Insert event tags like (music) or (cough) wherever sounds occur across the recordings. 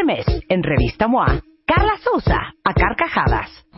Este mes, en Revista MOA, Carla Sousa, a carcajadas.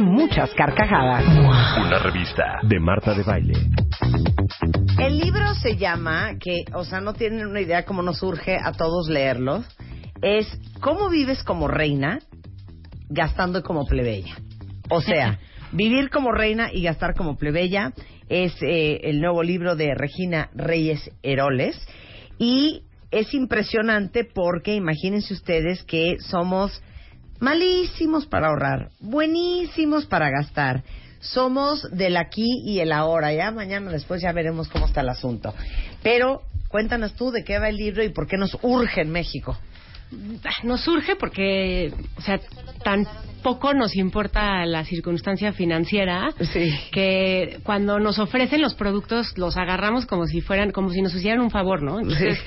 muchas carcajadas. Una revista de Marta de Baile. El libro se llama, que, o sea, no tienen una idea cómo nos surge a todos leerlo, es ¿Cómo vives como reina gastando como plebeya? O sea, (laughs) vivir como reina y gastar como plebeya es eh, el nuevo libro de Regina Reyes Heroles y es impresionante porque imagínense ustedes que somos malísimos para ahorrar, buenísimos para gastar. Somos del aquí y el ahora, ya mañana después ya veremos cómo está el asunto. Pero cuéntanos tú de qué va el libro y por qué nos urge en México. Nos surge porque, o sea, tan poco nos importa la circunstancia financiera Sí. que cuando nos ofrecen los productos los agarramos como si fueran, como si nos hicieran un favor, ¿no? Entonces,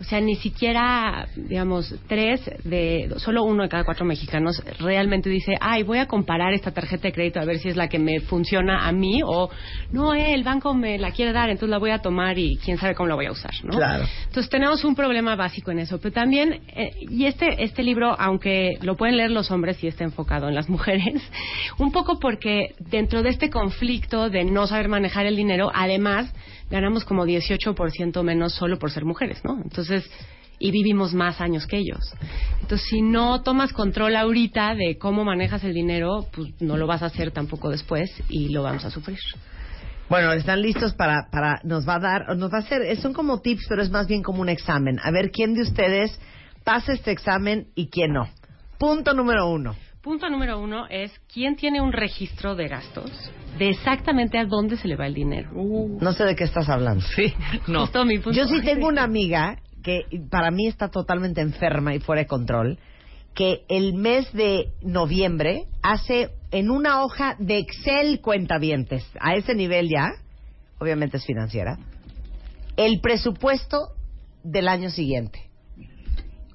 o sea, ni siquiera, digamos, tres de, solo uno de cada cuatro mexicanos realmente dice, ay, voy a comparar esta tarjeta de crédito a ver si es la que me funciona a mí o, no, eh, el banco me la quiere dar, entonces la voy a tomar y quién sabe cómo la voy a usar, ¿no? Claro. Entonces tenemos un problema básico en eso, pero también, eh, y este, este libro, aunque lo pueden leer los hombres y está enfocado en las mujeres, (laughs) un poco porque dentro de este conflicto de no saber manejar el dinero, además ganamos como 18% menos solo por ser mujeres, ¿no? Entonces, y vivimos más años que ellos. Entonces, si no tomas control ahorita de cómo manejas el dinero, pues no lo vas a hacer tampoco después y lo vamos a sufrir. Bueno, están listos para, para, nos va a dar, nos va a hacer, son como tips, pero es más bien como un examen. A ver quién de ustedes pasa este examen y quién no. Punto número uno. Punto número uno es quién tiene un registro de gastos de exactamente a dónde se le va el dinero. No sé de qué estás hablando. Sí, no. Justo mi punto. Yo sí tengo una amiga que para mí está totalmente enferma y fuera de control, que el mes de noviembre hace en una hoja de Excel cuentavientes, a ese nivel ya, obviamente es financiera, el presupuesto del año siguiente,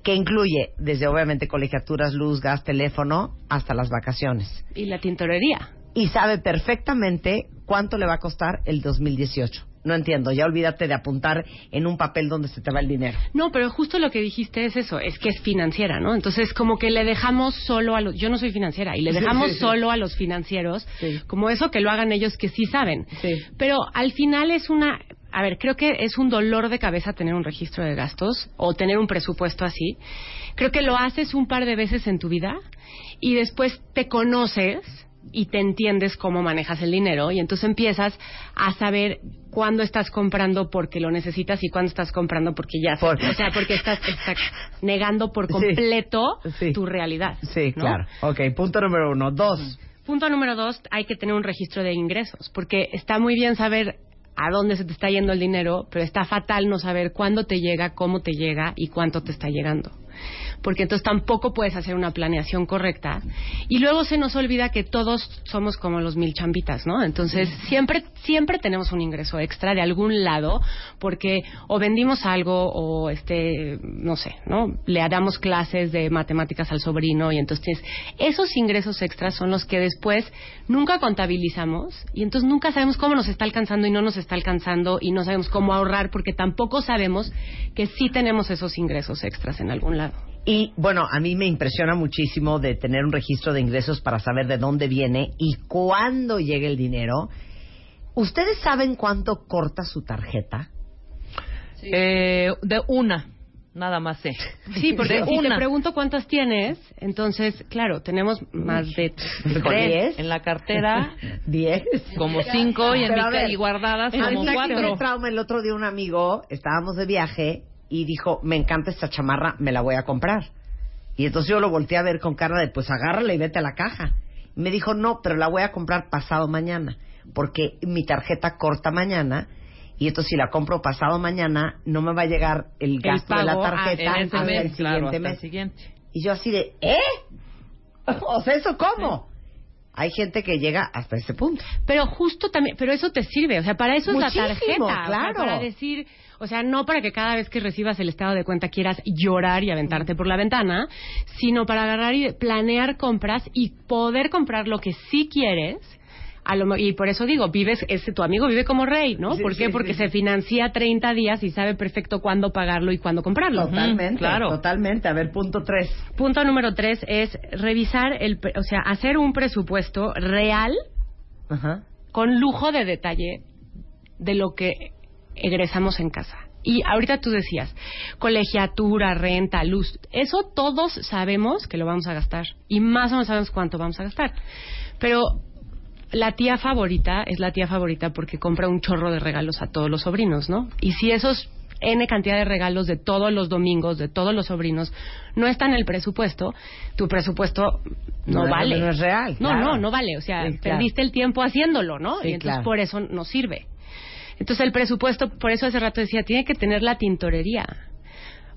que incluye desde obviamente colegiaturas, luz, gas, teléfono, hasta las vacaciones. Y la tintorería. Y sabe perfectamente cuánto le va a costar el 2018. No entiendo, ya olvídate de apuntar en un papel donde se te va el dinero. No, pero justo lo que dijiste es eso, es que es financiera, ¿no? Entonces, como que le dejamos solo a los... Yo no soy financiera, y le dejamos (laughs) sí, sí. solo a los financieros, como eso que lo hagan ellos que sí saben. Pero al final es una... A ver, creo que es un dolor de cabeza tener un registro de gastos o tener un presupuesto así. Creo que lo haces un par de veces en tu vida y después te conoces y te entiendes cómo manejas el dinero y entonces empiezas a saber cuándo estás comprando porque lo necesitas y cuándo estás comprando porque ya Por- o sea porque estás, estás negando por Sí. completo Sí. tu realidad Sí, ¿no? claro. Ok, punto número uno. Dos. Punto número dos, hay que tener un registro de ingresos, porque está muy bien saber a dónde se te está yendo el dinero, pero está fatal no saber cuándo te llega, cómo te llega y cuánto te está llegando. Porque entonces tampoco puedes hacer una planeación correcta. Y luego se nos olvida que todos somos como los mil chambitas, ¿no? Entonces siempre, siempre tenemos un ingreso extra de algún lado, porque o vendimos algo o, este, no sé, ¿no? Le damos clases de matemáticas al sobrino y entonces esos ingresos extras son los que después nunca contabilizamos y entonces nunca sabemos cómo nos está alcanzando y no nos está alcanzando y no sabemos cómo ahorrar porque tampoco sabemos que sí tenemos esos ingresos extras en algún lado. Y bueno, a mí me impresiona muchísimo de tener un registro de ingresos para saber de dónde viene y cuándo llega el dinero. ¿Ustedes saben cuánto corta su tarjeta? Eh, de una, nada más sé. Sí, (laughs) porque De si te pregunto cuántas tienes, entonces, claro, tenemos más de ¿Con tres. diez? En la cartera, (laughs) Diez. como cinco y, en mi ver, y guardadas A como cuatro. trauma el otro día un amigo, estábamos de viaje y dijo, me encanta esta chamarra, me la voy a comprar. Y entonces yo lo volteé a ver con cara de, pues agárrala y vete a la caja. Y me dijo, no, pero la voy a comprar pasado mañana, porque mi tarjeta corta mañana. Y entonces si la compro pasado mañana, no me va a llegar el gasto de la ah, tarjeta ese hasta el mes, claro, siguiente hasta el siguiente. Y yo así de, ¿eh? (laughs) O sea, ¿eso cómo? Hay gente que llega hasta ese punto. Pero justo también, pero eso te sirve, o sea, para eso Muchísimo, es la tarjeta, o sea, claro. para decir, o sea, no para que cada vez que recibas el estado de cuenta quieras llorar y aventarte por la ventana, sino para agarrar y planear compras y poder comprar lo que sí quieres. A lo, y por eso digo, vives, ese, tu amigo vive como rey, ¿no? Sí, ¿Por qué? sí, Porque sí. se financia 30 días y sabe perfecto cuándo pagarlo y cuándo comprarlo. Totalmente, claro. totalmente. A ver, punto tres. Punto número tres es revisar el, o sea, hacer un presupuesto real Ajá. con lujo de detalle de lo que egresamos en casa. Y ahorita tú decías, colegiatura, renta, luz, eso todos sabemos que lo vamos a gastar y más o menos sabemos cuánto vamos a gastar. Pero la tía favorita es la tía favorita porque compra un chorro de regalos a todos los sobrinos, ¿no? Y si esos N cantidad de regalos de todos los domingos, de todos los sobrinos, no está en el presupuesto, tu presupuesto no, No, vale. no es real, No, claro. no, no vale. O sea, Sí, claro. perdiste el tiempo haciéndolo, ¿no? Sí, y entonces claro. por eso no sirve. Entonces el presupuesto, por eso hace rato decía, tiene que tener la tintorería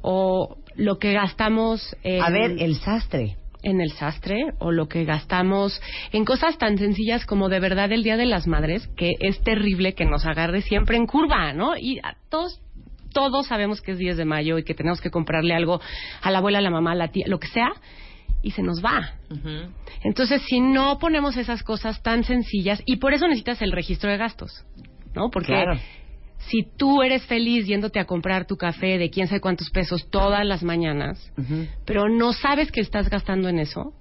o lo que gastamos en, A ver, el sastre. en el sastre o lo que gastamos en cosas tan sencillas como de verdad el Día de las Madres, que es terrible que nos agarre siempre en curva, ¿no? Y a todos todos sabemos que es 10 de mayo y que tenemos que comprarle algo a la abuela, a la mamá, a la tía, lo que sea, y se nos va. Entonces, si no ponemos esas cosas tan sencillas, y por eso necesitas el registro de gastos, ¿no? Porque Claro. si tú eres feliz yéndote a comprar tu café de quién sabe cuántos pesos todas las mañanas, pero no sabes que estás gastando en eso,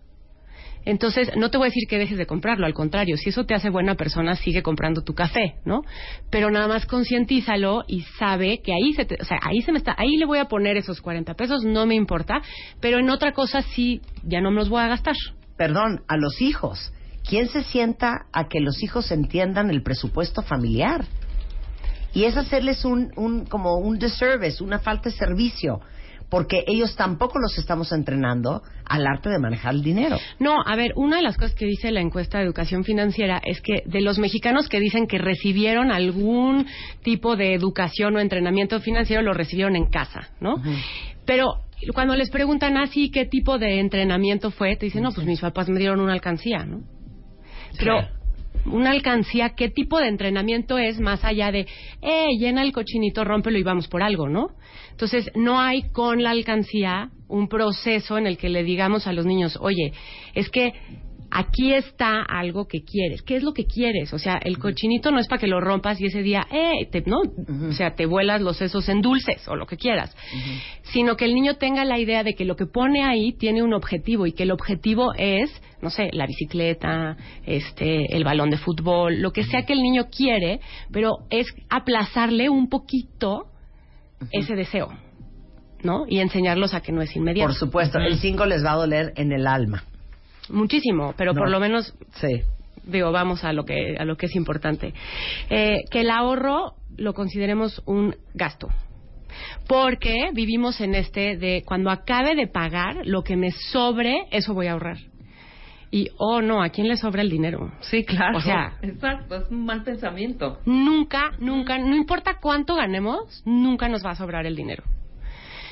entonces no te voy a decir que dejes de comprarlo, al contrario, si eso te hace buena persona, sigue comprando tu café, ¿no? Pero nada más concientízalo y sabe que ahí se, te- o sea, ahí se me está, ahí le voy a poner esos 40 pesos, no me importa, pero en otra cosa sí, ya no me los voy a gastar. Perdón, a los hijos. ¿Quién se sienta a que los hijos entiendan el presupuesto familiar? Y es hacerles un, un como un disservice, una falta de servicio, porque ellos tampoco los estamos entrenando al arte de manejar el dinero. No, a ver, una de las cosas que dice la encuesta de educación financiera es que de los mexicanos que dicen que recibieron algún tipo de educación o entrenamiento financiero, lo recibieron en casa, ¿no? Pero cuando les preguntan así qué tipo de entrenamiento fue, te dicen, no, pues mis papás me dieron una alcancía, ¿no? Pero una alcancía, ¿qué tipo de entrenamiento es más allá de, eh, llena el cochinito, rómpelo y vamos por algo, ¿no? Entonces, no hay con la alcancía un proceso en el que le digamos a los niños, oye, es que aquí está algo que quieres. ¿Qué es lo que quieres? O sea, el cochinito no es para que lo rompas y ese día, eh, te, ¿no? O sea, te vuelas los sesos en dulces o lo que quieras. Sino que el niño tenga la idea de que lo que pone ahí tiene un objetivo y que el objetivo es, no sé, la bicicleta, este, el balón de fútbol, lo que sea que el niño quiere, pero es aplazarle un poquito ese deseo, ¿no? Y enseñarlos a que no es inmediato. Por supuesto, el 5 les va a doler en el alma. Muchísimo, pero No. por lo menos Sí. digo, vamos a lo que a lo que es importante. Eh, que el ahorro lo consideremos un gasto. Porque vivimos en este de cuando acabe de pagar lo que me sobre, eso voy a ahorrar. Y oh no, ¿a quién le sobra el dinero? Sí, claro. O sea- exacto, es un mal pensamiento. Nunca, nunca, no importa cuánto ganemos, nunca nos va a sobrar el dinero.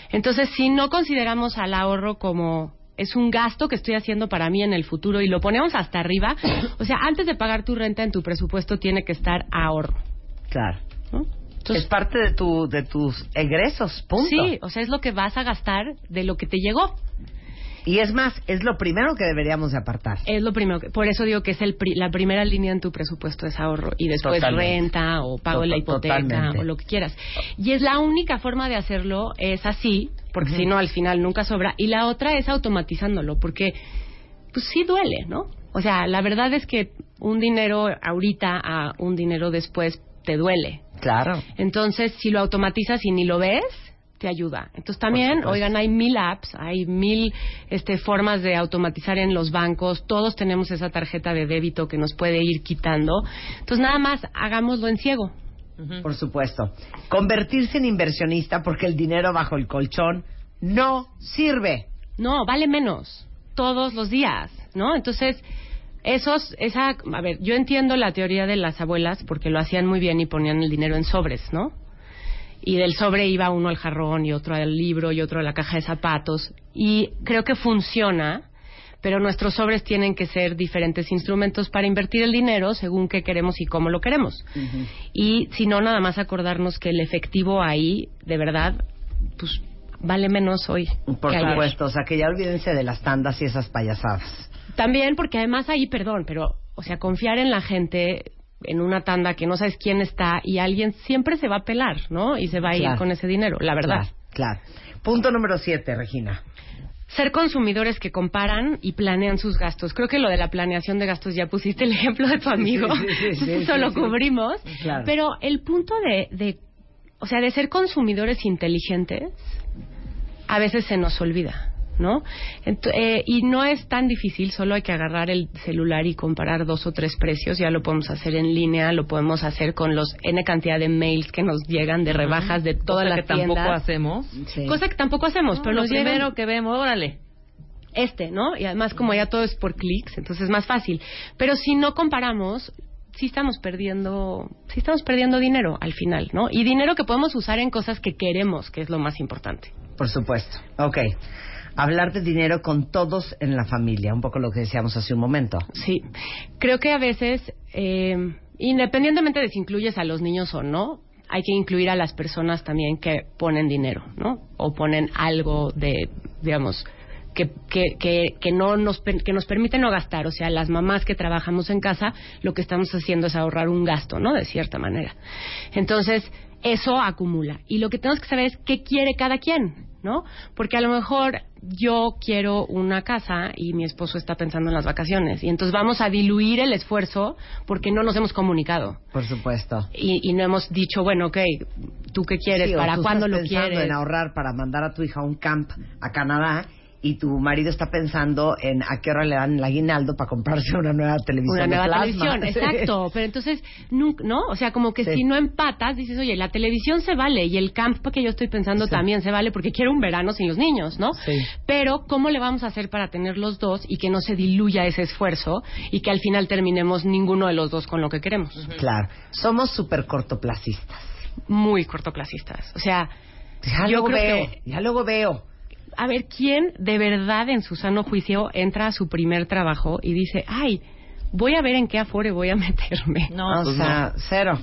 Entonces, si no consideramos al ahorro como es un gasto que estoy haciendo para mí en el futuro y lo ponemos hasta arriba, o sea, antes de pagar tu renta en tu presupuesto tiene que estar ahorro. Claro. ¿no? Entonces, es parte de, tu, de tus egresos, punto. sí, o sea, es lo que vas a gastar de lo que te llegó. Y es más, es lo primero que deberíamos de apartar. Es lo primero que, por eso digo que es el pri- la primera línea en tu presupuesto es ahorro y después Totalmente. renta o pago de la hipoteca totalmente. o lo que quieras. Y es la única forma de hacerlo es así, porque si no al final nunca sobra. Y la otra es automatizándolo, porque pues sí duele, ¿no? O sea, la verdad es que un dinero ahorita a un dinero después te duele. Claro. Entonces, si lo automatizas y ni lo ves, te ayuda. Entonces también, oigan, hay mil apps, hay mil este, formas de automatizar en los bancos, todos tenemos esa tarjeta de débito que nos puede ir quitando. Entonces nada más hagámoslo en ciego. Por supuesto. Convertirse en inversionista porque el dinero bajo el colchón no sirve. No, vale menos todos los días, ¿no? Entonces, esos, esa, a ver, yo entiendo la teoría de las abuelas porque lo hacían muy bien y ponían el dinero en sobres, ¿no? Y del sobre iba uno al jarrón y otro al libro y otro a la caja de zapatos. Y creo que funciona, pero nuestros sobres tienen que ser diferentes instrumentos para invertir el dinero según qué queremos y cómo lo queremos. Y si no, nada más acordarnos que el efectivo ahí, de verdad, pues vale menos hoy. Por ayer. supuesto. O sea, que ya olvídense de las tandas y esas payasadas. También porque además ahí, perdón, pero, o sea, confiar en la gente en una tanda que no sabes quién está y alguien siempre se va a pelar, ¿no? Y se va a ir con ese dinero, la verdad. Claro, claro. Punto número siete, Regina. Ser consumidores que comparan y planean sus gastos. Creo que lo de la planeación de gastos ya pusiste el ejemplo de tu amigo. Sí, (laughs) sí, sí, cubrimos. Claro. Pero el punto de, de, o sea, de ser consumidores inteligentes, a veces se nos olvida, ¿no? Ent- eh, y no es tan difícil, solo hay que agarrar el celular y comparar dos o tres precios. Ya lo podemos hacer en línea, lo podemos hacer con los N cantidad de mails que nos llegan de rebajas de todas Cosa las que tampoco hacemos. Sí. Cosa que tampoco hacemos, No, pero lo nos llegan primero que vemos, órale. este, ¿no? Y además como ya todo es por clics, entonces es más fácil. Pero si no comparamos, sí estamos perdiendo, sí estamos perdiendo dinero al final, ¿no? Y dinero que podemos usar en cosas que queremos, que es lo más importante. Por supuesto. Ok. Hablar de dinero con todos en la familia, un poco lo que decíamos hace un momento. Sí, creo que a veces, eh, independientemente de si incluyes a los niños o no, hay que incluir a las personas también que ponen dinero, ¿no? O ponen algo de, digamos, que, que, que, que no nos, que nos permite no gastar. O sea, las mamás que trabajamos en casa, lo que estamos haciendo es ahorrar un gasto, ¿no? De cierta manera. Entonces, eso acumula. Y lo que tenemos que saber es qué quiere cada quien, ¿no? Porque a lo mejor yo quiero una casa y mi esposo está pensando en las vacaciones. Y entonces vamos a diluir el esfuerzo porque no nos hemos comunicado. Por supuesto. Y, y no hemos dicho, bueno, ok, ¿tú qué quieres? Sí, ¿Para cuándo lo quieres? en ahorrar para mandar a tu hija a un camp a Canadá y tu marido está pensando en a qué hora le dan el aguinaldo para comprarse una nueva televisión Una de nueva plasma. televisión, (laughs) exacto. Pero entonces, ¿no? O sea, como que Sí. si no empatas, dices, oye, la televisión se vale y el camp que yo estoy pensando Sí. también se vale porque quiero un verano sin los niños, ¿no? Sí. Pero, ¿cómo le vamos a hacer para tener los dos y que no se diluya ese esfuerzo y que al final terminemos ninguno de los dos con lo que queremos? Claro. Somos súper cortoplacistas. Muy cortoplacistas. O sea, Ya yo luego creo veo, que ya luego veo. A ver, ¿quién de verdad en su sano juicio entra a su primer trabajo y dice, ay, voy a ver en qué afore voy a (laughs) meterme? No, o pues sea, cero.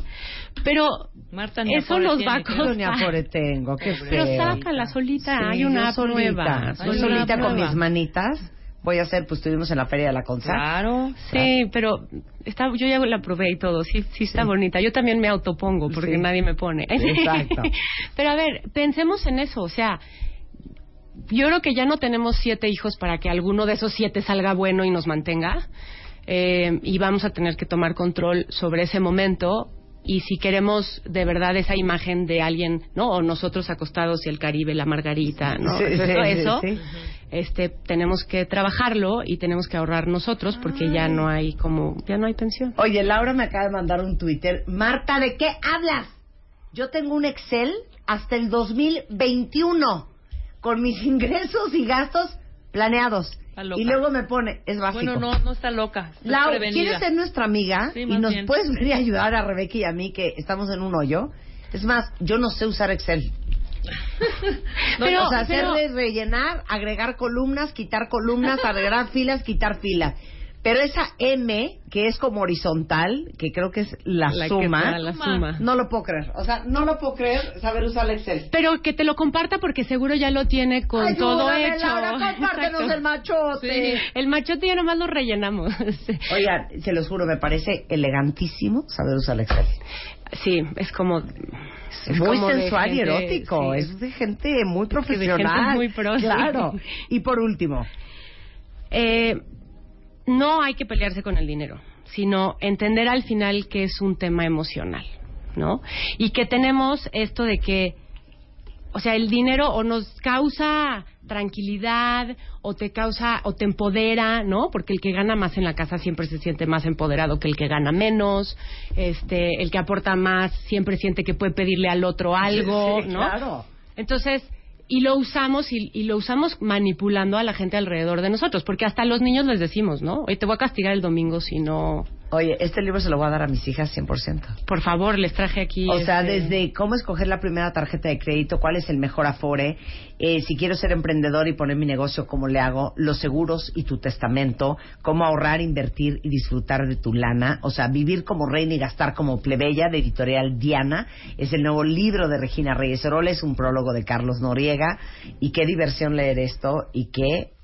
Pero Marta ni eso tiene, va a ni costar. afore tengo, qué feo. Pero sácala solita, Sí, hay una solita, nueva. Una solita con mis manitas voy a hacer, pues estuvimos en la feria de la Consa. Claro. Sí, pero está, yo ya la probé y todo, sí, sí está bonita. Yo también me autopongo porque Sí. nadie me pone. Exacto. (laughs) pero a ver, pensemos en eso, o sea, yo creo que ya no tenemos siete hijos para que alguno de esos siete salga bueno y nos mantenga. Eh, y vamos a tener que tomar control sobre ese momento. Y si queremos de verdad esa imagen de alguien, ¿no? O nosotros acostados y el Caribe, la margarita, ¿no? Sí, sí, eso, sí. este, tenemos que trabajarlo y tenemos que ahorrar nosotros porque ya no hay como, ya no hay pensión. Oye, Laura me acaba de mandar un Twitter. Marta, ¿de qué hablas? Yo tengo un Excel hasta el 2021 con mis (laughs) ingresos y gastos planeados. Y luego me pone, es básico. Bueno, no, no está loca. está Lau, prevenida. ¿quieres ser nuestra amiga? Sí, y nos bien. puedes venir a ayudar a Rebeca y a mí que estamos en un hoyo. Es más, yo no sé usar Excel. (laughs) o sea, hacerle rellenar, agregar columnas, quitar columnas, (laughs) agregar filas, quitar filas. Pero esa M, que es como horizontal, que creo que es la, suma, la suma, no lo puedo creer. O sea, no lo puedo creer saber usar el Excel. Pero que te lo comparta porque seguro ya lo tiene con todo hecho. Laura, compártenos Exacto. el machote. Sí, el machote ya nomás lo rellenamos. (laughs) Oigan, se los juro, me parece elegantísimo saber usar el Excel. Sí, es como... Es muy como sensual y erótico. sí. Es de gente muy que de gente profesional. muy pro, sí. Claro. Y por último, Eh, no hay que pelearse con el dinero, sino entender al final que es un tema emocional, ¿no? Y que tenemos esto de que, o sea, el dinero o nos causa tranquilidad o te causa o te empodera, ¿no? Porque el que gana más en la casa siempre se siente más empoderado que el que gana menos, este, el que aporta más siempre siente que puede pedirle al otro algo, Sí, ¿no? claro. Entonces, y lo usamos y, lo usamos manipulando a la gente alrededor de nosotros, porque hasta a los niños les decimos, ¿no? Oye, te voy a castigar el domingo si no... oye, este libro se lo voy a dar a mis hijas 100%. Por favor, les traje aquí... O sea, este, desde cómo escoger la primera tarjeta de crédito, cuál es el mejor afore, eh, si quiero ser emprendedor y poner mi negocio, cómo le hago, los seguros y tu testamento, cómo ahorrar, invertir y disfrutar de tu lana, o sea, vivir como reina y gastar como plebeya de editorial Diana, es el nuevo libro de Regina Reyes Heroles, un prólogo de Carlos Noriega, y qué diversión leer esto y qué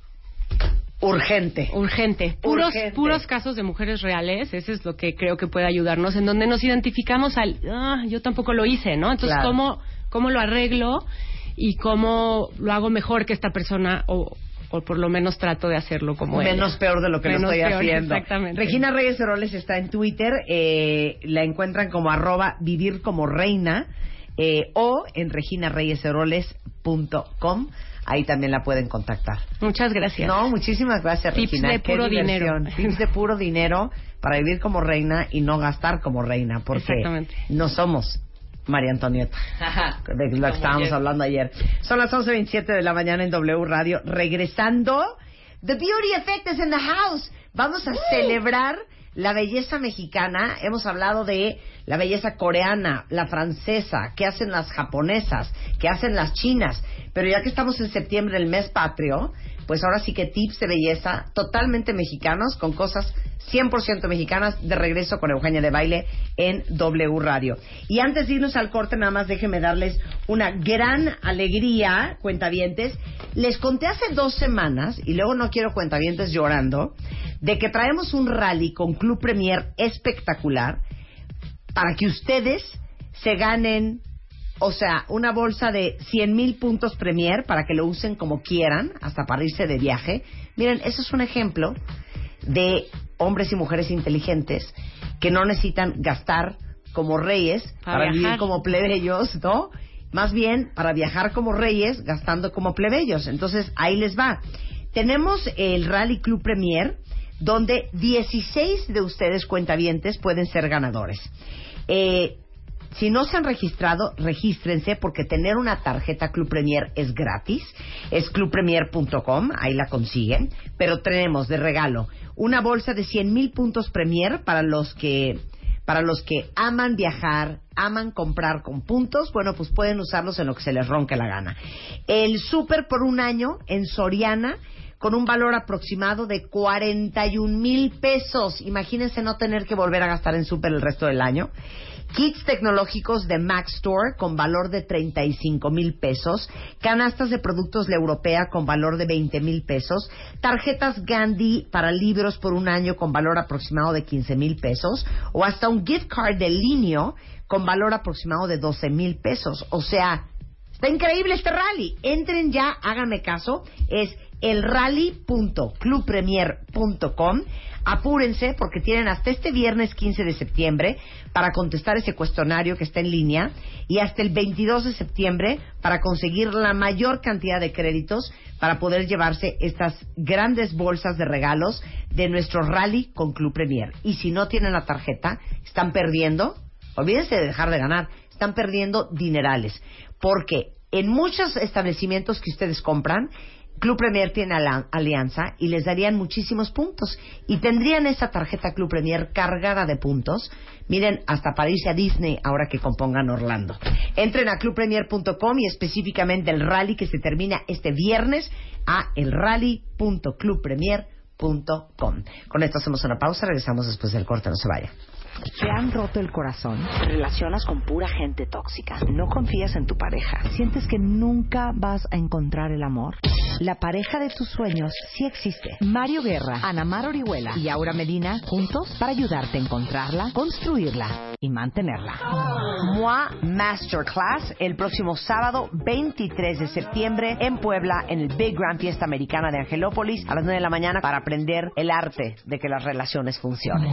urgente. Urgente. Puros, Urgente. puros casos de mujeres reales, eso es lo que creo que puede ayudarnos, en donde nos identificamos al, ah, yo tampoco lo hice, ¿no? Entonces, Claro. ¿cómo, ¿cómo lo arreglo y cómo lo hago mejor que esta persona o, o por lo menos trato de hacerlo como ella? Menos peor de lo que lo estoy peor, haciendo. exactamente. Regina Reyes Heroles está en Twitter, eh, la encuentran como arroba vivir como reina eh, o en reginareyesheroles.com. Ahí también la pueden contactar. Muchas gracias. No, muchísimas gracias, Tips Regina. de Qué puro diversión. dinero. Tips de puro dinero para vivir como reina y no gastar como reina, porque no somos María Antonieta, (laughs) de lo que estábamos hablando ayer. Son las 11.27 de la mañana en W Radio. Regresando, The Beauty Effect is in the house. Vamos a celebrar la belleza mexicana. Hemos hablado de la belleza coreana, la francesa, qué hacen las japonesas, qué hacen las chinas. Pero ya que estamos en septiembre, el mes patrio, pues ahora sí que tips de belleza totalmente mexicanos, con cosas 100% mexicanas, de regreso con Eugenia de Baile en W Radio. Y antes de irnos al corte, nada más déjenme darles una gran alegría, cuentavientes. Les conté hace dos semanas, y luego no quiero cuentavientes llorando, de que traemos un rally con Club Premier espectacular para que ustedes se ganen, o sea, una bolsa de 100 mil puntos Premier para que lo usen como quieran, hasta para irse de viaje. Miren, eso es un ejemplo de hombres y mujeres inteligentes que no necesitan gastar como reyes Para para, vivir como plebeyos, ¿no? Más bien para viajar como reyes gastando como plebeyos. Entonces, ahí les va. Tenemos el Rally Club Premier, donde 16 de ustedes cuentavientes pueden ser ganadores. Eh, si no se han registrado, regístrense porque tener una tarjeta Club Premier es gratis. Es clubpremier.com, ahí la consiguen. Pero tenemos de regalo una bolsa de 100 mil puntos Premier para los que para los que aman viajar, aman comprar con puntos, bueno, pues pueden usarlos en lo que se les ronque la gana. El súper por un año en Soriana con un valor aproximado de 41 mil pesos. Imagínense no tener que volver a gastar en súper el resto del año. Kits tecnológicos de Mac Store con valor de 35 mil pesos. Canastas de productos La Europea con valor de 20 mil pesos. Tarjetas Gandhi para libros por un año con valor aproximado de 15 mil pesos. O hasta un gift card de Linio con valor aproximado de 12 mil pesos. O sea, Está increíble este rally. Entren ya, háganme caso. Es elrally.clubpremier.com. Apúrense porque tienen hasta este viernes 15 de septiembre para contestar ese cuestionario que está en línea y hasta el 22 de septiembre para conseguir la mayor cantidad de créditos para poder llevarse estas grandes bolsas de regalos de nuestro rally con Club Premier. Y si no tienen la tarjeta, están perdiendo, olvídense de dejar de ganar, están perdiendo dinerales porque en muchos establecimientos que ustedes compran Club Premier tiene alianza y les darían muchísimos puntos. Y tendrían esa tarjeta Club Premier cargada de puntos. Miren, hasta para irse a Disney ahora que compongan Orlando. Entren a clubpremier.com y específicamente el rally que se termina este viernes a elrally.clubpremier.com. Con esto hacemos una pausa, regresamos después del corte, no se vaya. ¿Te han roto el corazón? ¿Te relacionas con pura gente tóxica? ¿No confías en tu pareja? ¿Sientes que nunca vas a encontrar el amor? La pareja de tus sueños sí existe. Mario Guerra, Ana Mar Orihuela y Aura Medina juntos para ayudarte a encontrarla, construirla y mantenerla. MOA Masterclass el próximo sábado 23 de septiembre en Puebla en el Big Grand Fiesta Americana de Angelópolis a las 9 de la mañana para aprender el arte de que las relaciones funcionen.